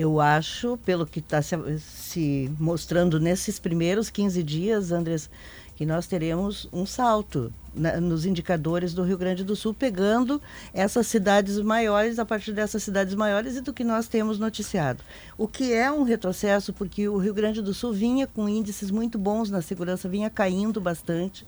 Eu acho, pelo que está se, se, mostrando nesses primeiros 15 dias, Andres, que nós teremos um salto na, nos indicadores do Rio Grande do Sul, pegando essas cidades maiores, a partir dessas cidades maiores e do que nós temos noticiado. O que é um retrocesso, porque o Rio Grande do Sul vinha com índices muito bons na segurança, vinha caindo bastante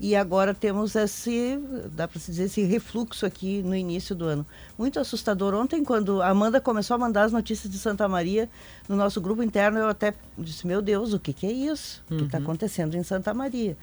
e agora temos esse, dá para se dizer, esse refluxo aqui no início do ano. Muito assustador. Ontem, quando a Amanda começou a mandar as notícias de Santa Maria no nosso grupo interno, eu até disse, meu Deus, o que, que é isso tá uhum. que está acontecendo em Santa Maria?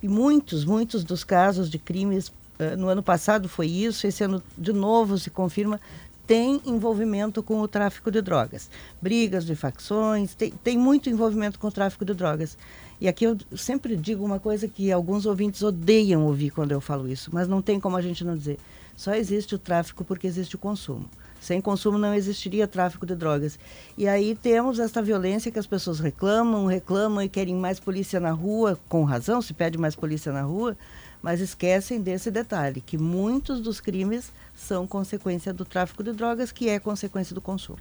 E muitos, muitos dos casos de crimes uh, no ano passado foi isso, esse ano de novo se confirma, tem envolvimento com o tráfico de drogas. Brigas de facções, tem, tem muito envolvimento com o tráfico de drogas. E aqui eu sempre digo uma coisa que alguns ouvintes odeiam ouvir quando eu falo isso, mas não tem como a gente não dizer. Só existe o tráfico porque existe o consumo. Sem consumo não existiria tráfico de drogas. E aí temos esta violência que as pessoas reclamam, reclamam e querem mais polícia na rua, com razão, se pede mais polícia na rua, mas esquecem desse detalhe, que muitos dos crimes são consequência do tráfico de drogas, que é consequência do consumo.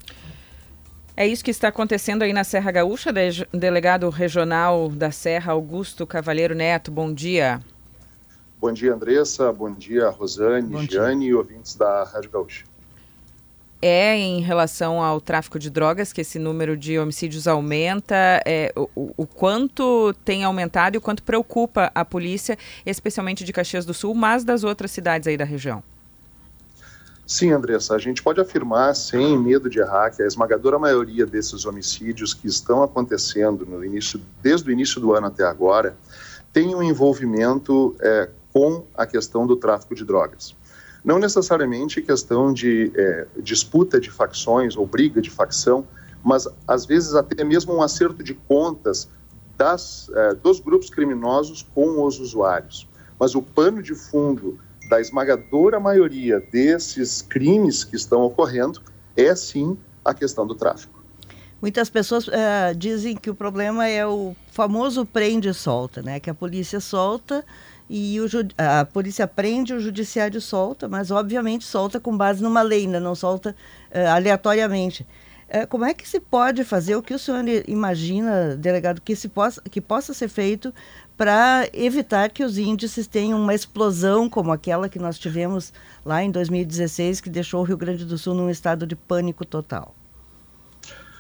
É isso que está acontecendo aí na Serra Gaúcha, de, delegado regional da Serra, Augusto Cavalheiro Neto. Bom dia. Bom dia, Andressa. Bom dia, Rosane, Bom Giane e ouvintes da Rádio Gaúcha. É em relação ao tráfico de drogas que esse número de homicídios aumenta? É, o, o quanto tem aumentado e o quanto preocupa a polícia, especialmente de Caxias do Sul, mas das outras cidades aí da região? Sim, Andressa, a gente pode afirmar, sem medo de errar, que a esmagadora maioria desses homicídios que estão acontecendo no início, desde o início do ano até agora, tem um envolvimento é, com a questão do tráfico de drogas. Não necessariamente questão de é, disputa de facções ou briga de facção, mas às vezes até mesmo um acerto de contas das, é, dos grupos criminosos com os usuários. Mas o pano de fundo da esmagadora maioria desses crimes que estão ocorrendo é sim a questão do tráfico. Muitas pessoas uh, dizem que o problema é o famoso prende e solta, né? Que a polícia solta e o, a polícia prende, o judiciário solta, mas obviamente solta com base numa lei, né? não solta uh, aleatoriamente. Uh, como é que se pode fazer o que o senhor imagina, delegado, que, se possa, que possa ser feito para evitar que os índices tenham uma explosão como aquela que nós tivemos lá em 2016, que deixou o Rio Grande do Sul num estado de pânico total.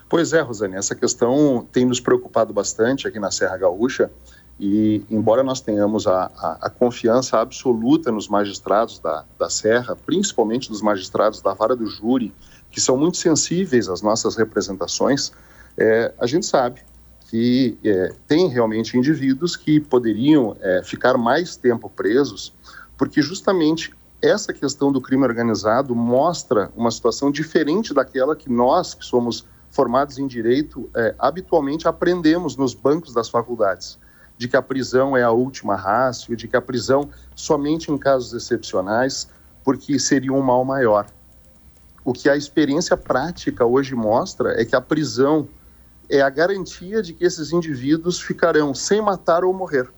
Pois é, Rosane, essa questão tem nos preocupado bastante aqui na Serra Gaúcha e, embora nós tenhamos a, a, a confiança absoluta nos magistrados da, da Serra, principalmente dos magistrados da vara do júri, que são muito sensíveis às nossas representações, é, a gente sabe que é, tem realmente indivíduos que poderiam é, ficar mais tempo presos, porque justamente essa questão do crime organizado mostra uma situação diferente daquela que nós, que somos formados em direito, é, habitualmente aprendemos nos bancos das faculdades, de que a prisão é a última rácio, de que a prisão somente em casos excepcionais, porque seria um mal maior. O que a experiência prática hoje mostra é que a prisão é a garantia de que esses indivíduos ficarão sem matar ou morrer,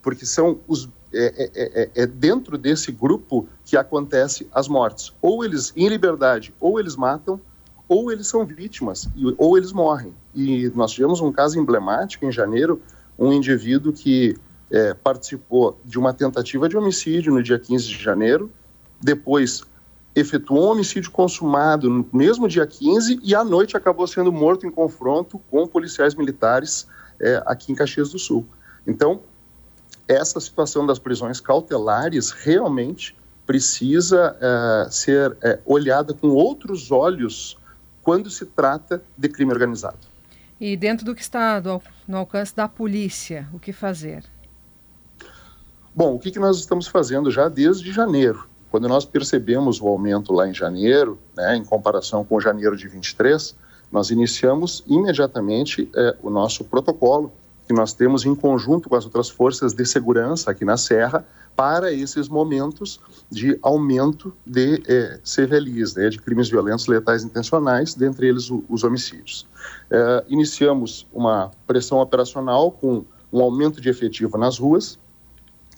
porque são os é, é, é, é, dentro desse grupo que acontece as mortes. Ou eles em liberdade, ou eles matam, ou eles são vítimas, ou eles morrem. E nós tivemos um caso emblemático em janeiro, um indivíduo que é, participou de uma tentativa de homicídio no dia 15 de janeiro, depois efetuou um homicídio consumado no mesmo dia 15 e à noite acabou sendo morto em confronto com policiais militares é, aqui em Caxias do Sul. Então, essa situação das prisões cautelares realmente precisa é, ser é, olhada com outros olhos quando se trata de crime organizado. E dentro do que está do, no alcance da polícia, o que fazer? Bom, o que, que nós estamos fazendo já desde janeiro? Quando nós percebemos o aumento lá em janeiro, né, em comparação com janeiro de 23, nós iniciamos imediatamente é, o nosso protocolo que nós temos em conjunto com as outras forças de segurança aqui na Serra para esses momentos de aumento de é, CVLIs, né, de crimes violentos letais intencionais, dentre eles o, os homicídios. É, iniciamos uma pressão operacional com um aumento de efetivo nas ruas,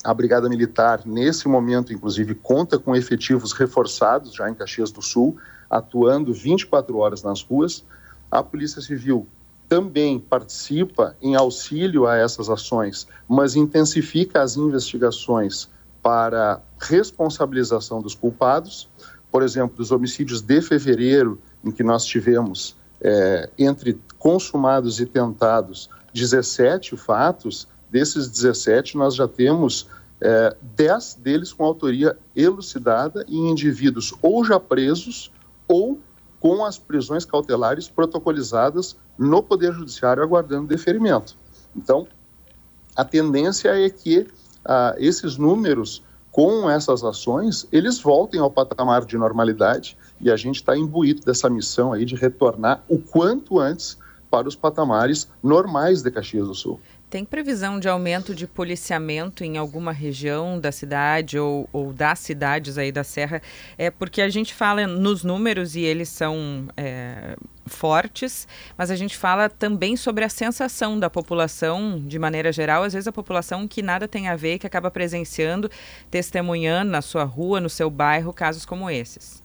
a Brigada Militar, nesse momento, inclusive, conta com efetivos reforçados já em Caxias do Sul, atuando 24 horas nas ruas. A Polícia Civil também participa em auxílio a essas ações, mas intensifica as investigações para responsabilização dos culpados. Por exemplo, dos homicídios de fevereiro, em que nós tivemos, é, entre consumados e tentados, 17 fatos, desses 17 nós já temos é, 10 deles com autoria elucidada em indivíduos ou já presos ou com as prisões cautelares protocolizadas no Poder Judiciário aguardando deferimento. Então, a tendência é que ah, esses números, com essas ações, eles voltem ao patamar de normalidade e a gente está imbuído dessa missão aí de retornar o quanto antes para os patamares normais de Caxias do Sul. Tem previsão de aumento de policiamento em alguma região da cidade ou, ou das cidades aí da Serra? É porque a gente fala nos números e eles são é, fortes, mas a gente fala também sobre a sensação da população, de maneira geral, às vezes a população que nada tem a ver, que acaba presenciando, testemunhando na sua rua, no seu bairro, casos como esses.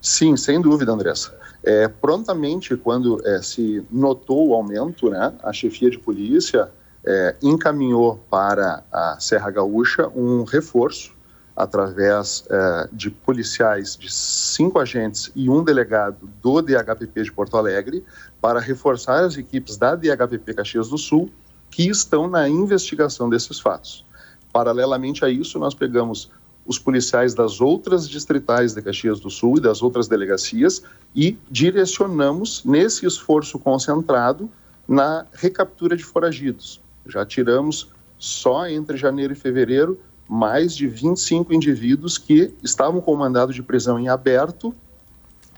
Sim, sem dúvida, Andressa. É, prontamente, quando é, se notou o aumento, né, a chefia de polícia é, encaminhou para a Serra Gaúcha um reforço através é, de policiais de cinco agentes e um delegado do DHPP de Porto Alegre para reforçar as equipes da DHPP Caxias do Sul que estão na investigação desses fatos. Paralelamente a isso, nós pegamos os policiais das outras distritais de Caxias do Sul e das outras delegacias e direcionamos nesse esforço concentrado na recaptura de foragidos. Já tiramos só entre janeiro e fevereiro mais de 25 indivíduos que estavam com mandado de prisão em aberto,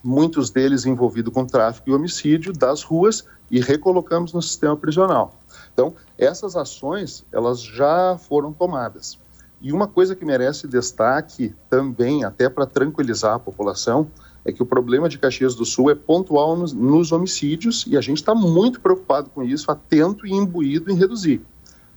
muitos deles envolvidos com tráfico e homicídio das ruas e recolocamos no sistema prisional. Então, essas ações, elas já foram tomadas. E uma coisa que merece destaque também, até para tranquilizar a população, é que o problema de Caxias do Sul é pontual nos, nos homicídios e a gente está muito preocupado com isso, atento e imbuído em reduzir.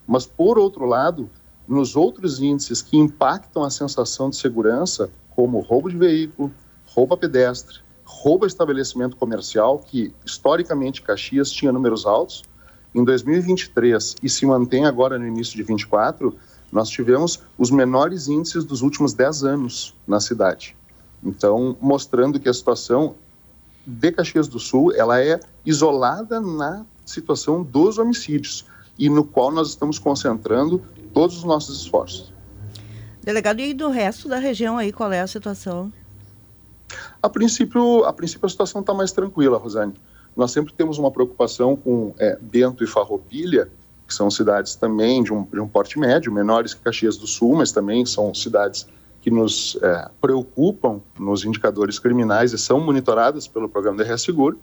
Mas, por outro lado, nos outros índices que impactam a sensação de segurança, como roubo de veículo, roubo a pedestre, roubo a estabelecimento comercial, que historicamente Caxias tinha números altos, em 2023 e se mantém agora no início de 2024, nós tivemos os menores índices dos últimos 10 anos na cidade. Então, mostrando que a situação de Caxias do Sul, ela é isolada na situação dos homicídios e no qual nós estamos concentrando todos os nossos esforços. Delegado, e do resto da região aí, qual é a situação? A princípio, a princípio a situação está mais tranquila, Rosane. Nós sempre temos uma preocupação com é, Bento e Farroupilha, que são cidades também de um, de um porte médio, menores que Caxias do Sul, mas também são cidades que nos é, preocupam nos indicadores criminais e são monitoradas pelo programa DRS Seguro.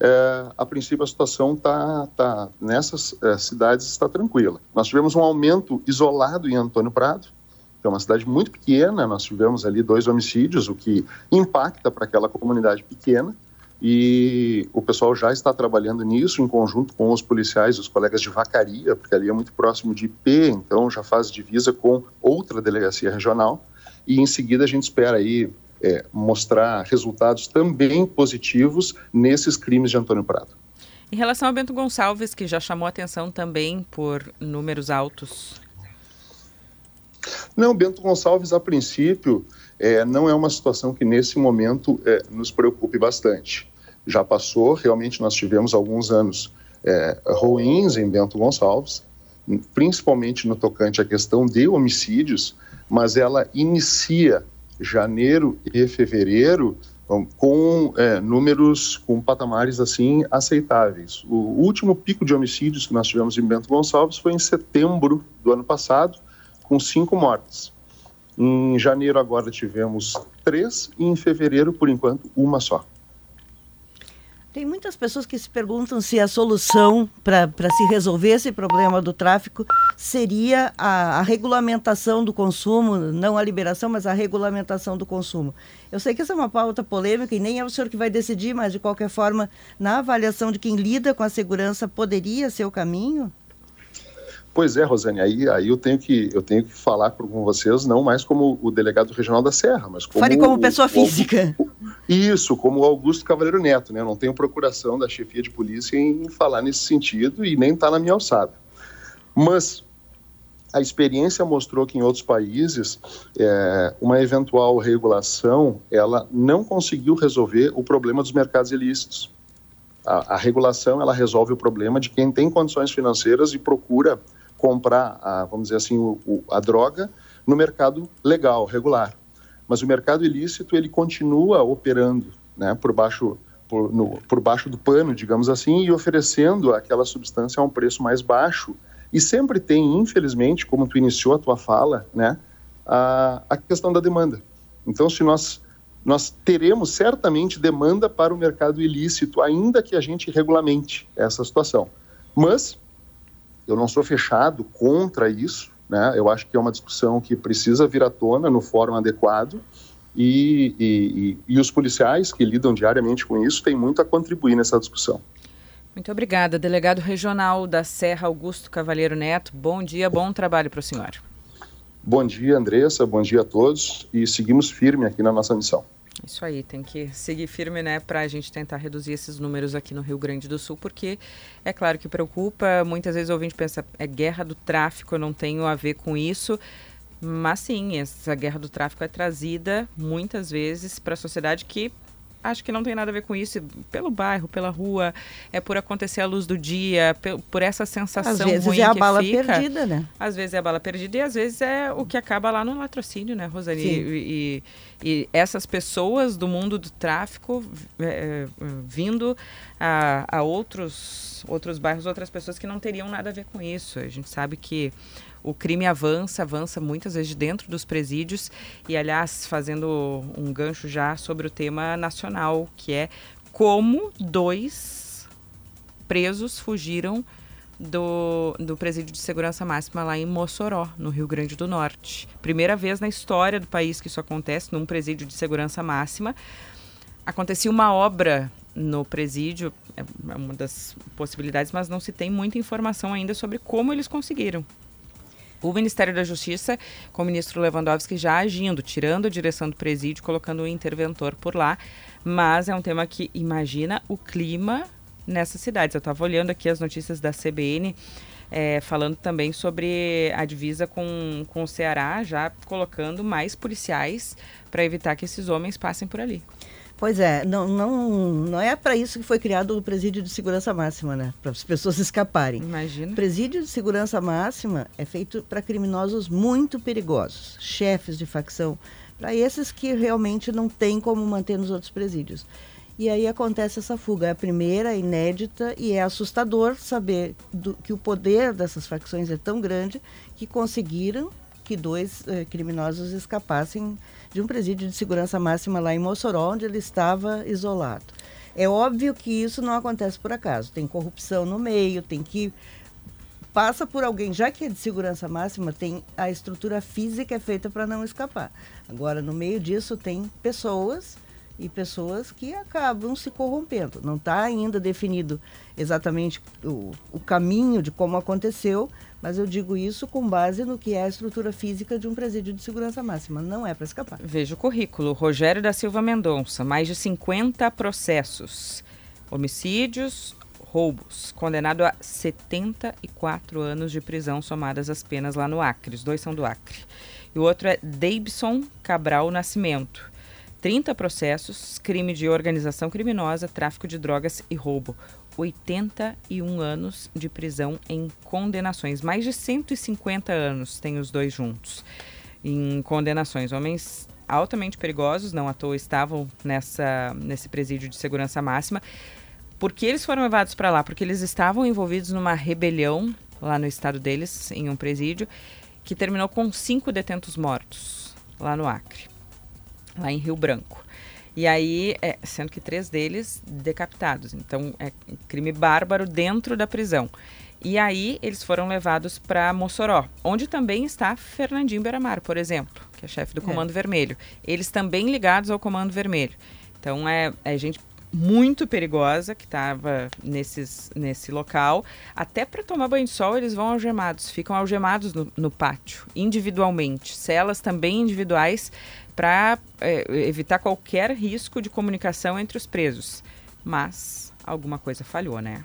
É, a princípio a situação tá, tá nessas é, cidades está tranquila. Nós tivemos um aumento isolado em Antônio Prado, que é uma cidade muito pequena, nós tivemos ali dois homicídios, o que impacta para aquela comunidade pequena, e o pessoal já está trabalhando nisso em conjunto com os policiais, os colegas de Vacaria, porque ali é muito próximo de IP, então já faz divisa com outra delegacia regional. E em seguida a gente espera aí é, mostrar resultados também positivos nesses crimes de Antônio Prado. Em relação a Bento Gonçalves, que já chamou atenção também por números altos. Não, Bento Gonçalves, a princípio, é, não é uma situação que nesse momento é, nos preocupe bastante já passou. Realmente nós tivemos alguns anos é, ruins em Bento Gonçalves, principalmente no tocante à questão de homicídios, mas ela inicia janeiro e fevereiro com é, números, com patamares assim aceitáveis. O último pico de homicídios que nós tivemos em Bento Gonçalves foi em setembro do ano passado, com cinco mortes. Em janeiro agora tivemos três e em fevereiro, por enquanto, uma só. Tem muitas pessoas que se perguntam se a solução para se resolver esse problema do tráfico seria a, a, regulamentação do consumo, não a liberação, mas a regulamentação do consumo. Eu sei que essa é uma pauta polêmica e nem é o senhor que vai decidir, mas de qualquer forma, na avaliação de quem lida com a segurança, poderia ser o caminho? Pois é, Rosane, aí, aí eu, tenho que, eu tenho que falar com vocês, não mais como o delegado regional da Serra, mas como. Fale como pessoa física. O, isso, como o Augusto Cavaleiro Neto, né? Eu não tenho procuração da chefia de polícia em falar nesse sentido e nem está na minha alçada. Mas a experiência mostrou que em outros países é, uma eventual regulação ela não conseguiu resolver o problema dos mercados ilícitos. A, a regulação ela resolve o problema de quem tem condições financeiras e procura comprar, a, vamos dizer assim, o, o, a droga no mercado legal, regular. Mas o mercado ilícito ele continua operando, né, por baixo por, no, por baixo do pano, digamos assim, e oferecendo aquela substância a um preço mais baixo. E sempre tem, infelizmente, como tu iniciou a tua fala, né, a, a questão da demanda. Então, se nós nós teremos certamente demanda para o mercado ilícito, ainda que a gente regulamente essa situação. Mas eu não sou fechado contra isso, né? Eu acho que é uma discussão que precisa vir à tona no fórum adequado e, e, e, e os policiais que lidam diariamente com isso têm muito a contribuir nessa discussão. Muito obrigada, delegado regional da Serra Augusto Cavalheiro Neto. Bom dia, bom trabalho para o senhor. Bom dia, Andressa, bom dia a todos e seguimos firme aqui na nossa missão. Isso aí, tem que seguir firme, né, para a gente tentar reduzir esses números aqui no Rio Grande do Sul, porque é claro que preocupa. Muitas vezes o ouvinte pensa, é guerra do tráfico, eu não tenho a ver com isso. Mas sim, essa guerra do tráfico é trazida muitas vezes para a sociedade que acho que não tem nada a ver com isso. Pelo bairro, pela rua, é por acontecer à luz do dia, por essa sensação às vezes ruim é a bala fica. perdida, né? Às vezes é a bala perdida e às vezes é o que acaba lá no latrocínio, né, Rosane? E, e, e, essas pessoas do mundo do tráfico é, é, vindo a, a outros, outros bairros, outras pessoas que não teriam nada a ver com isso. A gente sabe que o crime avança, avança muitas vezes dentro dos presídios. E, aliás, fazendo um gancho já sobre o tema nacional, que é como dois presos fugiram do, do presídio de segurança máxima lá em Mossoró, no Rio Grande do Norte. Primeira vez na história do país que isso acontece, num presídio de segurança máxima. Acontecia uma obra no presídio, é uma das possibilidades, mas não se tem muita informação ainda sobre como eles conseguiram o Ministério da Justiça, com o ministro Lewandowski já agindo, tirando a direção do presídio, colocando um interventor por lá. Mas é um tema que imagina o clima nessas cidades. Eu estava olhando aqui as notícias da CBN. É, falando também sobre a divisa com, com o Ceará, já colocando mais policiais para evitar que esses homens passem por ali. Pois é, não, não, não é para isso que foi criado o presídio de segurança máxima, né? Para as pessoas escaparem. Imagina. O presídio de segurança máxima é feito para criminosos muito perigosos, chefes de facção, para esses que realmente não tem como manter nos outros presídios. E aí acontece essa fuga, é a primeira, inédita, e é assustador saber do, que o poder dessas facções é tão grande que conseguiram que dois eh, criminosos escapassem de um presídio de segurança máxima lá em Mossoró, onde ele estava isolado. É óbvio que isso não acontece por acaso. Tem corrupção no meio, tem que passa por alguém, já que é de segurança máxima, tem a estrutura física é feita para não escapar. Agora, no meio disso, tem pessoas e pessoas que acabam se corrompendo. Não está ainda definido exatamente o, o caminho de como aconteceu, mas eu digo isso com base no que é a estrutura física de um presídio de segurança máxima. Não é para escapar. Veja o currículo. Rogério da Silva Mendonça, mais de 50 processos. Homicídios, roubos. Condenado a 74 anos de prisão somadas as penas lá no Acre. Os dois são do Acre. E o outro é Davidson Cabral Nascimento. 30 processos, crime de organização criminosa, tráfico de drogas e roubo. 81 anos de prisão em condenações. Mais de 150 anos tem os dois juntos em condenações. Homens altamente perigosos, não à toa estavam nessa, nesse presídio de segurança máxima. Por que eles foram levados para lá? Porque eles estavam envolvidos numa rebelião lá no estado deles, em um presídio, que terminou com cinco detentos mortos lá no Acre, lá em Rio Branco. E aí, é, sendo que três deles decapitados. Então, é crime bárbaro dentro da prisão. E aí, eles foram levados para Mossoró, onde também está Fernandinho Beramar, por exemplo, que é chefe do é. Comando é. Vermelho. Eles também ligados ao Comando Vermelho. Então, é, é, gente muito perigosa que estava nesse local. Até para tomar banho de sol, eles vão algemados, ficam algemados no, no pátio, individualmente. Celas também individuais para é, evitar qualquer risco de comunicação entre os presos. Mas alguma coisa falhou, né?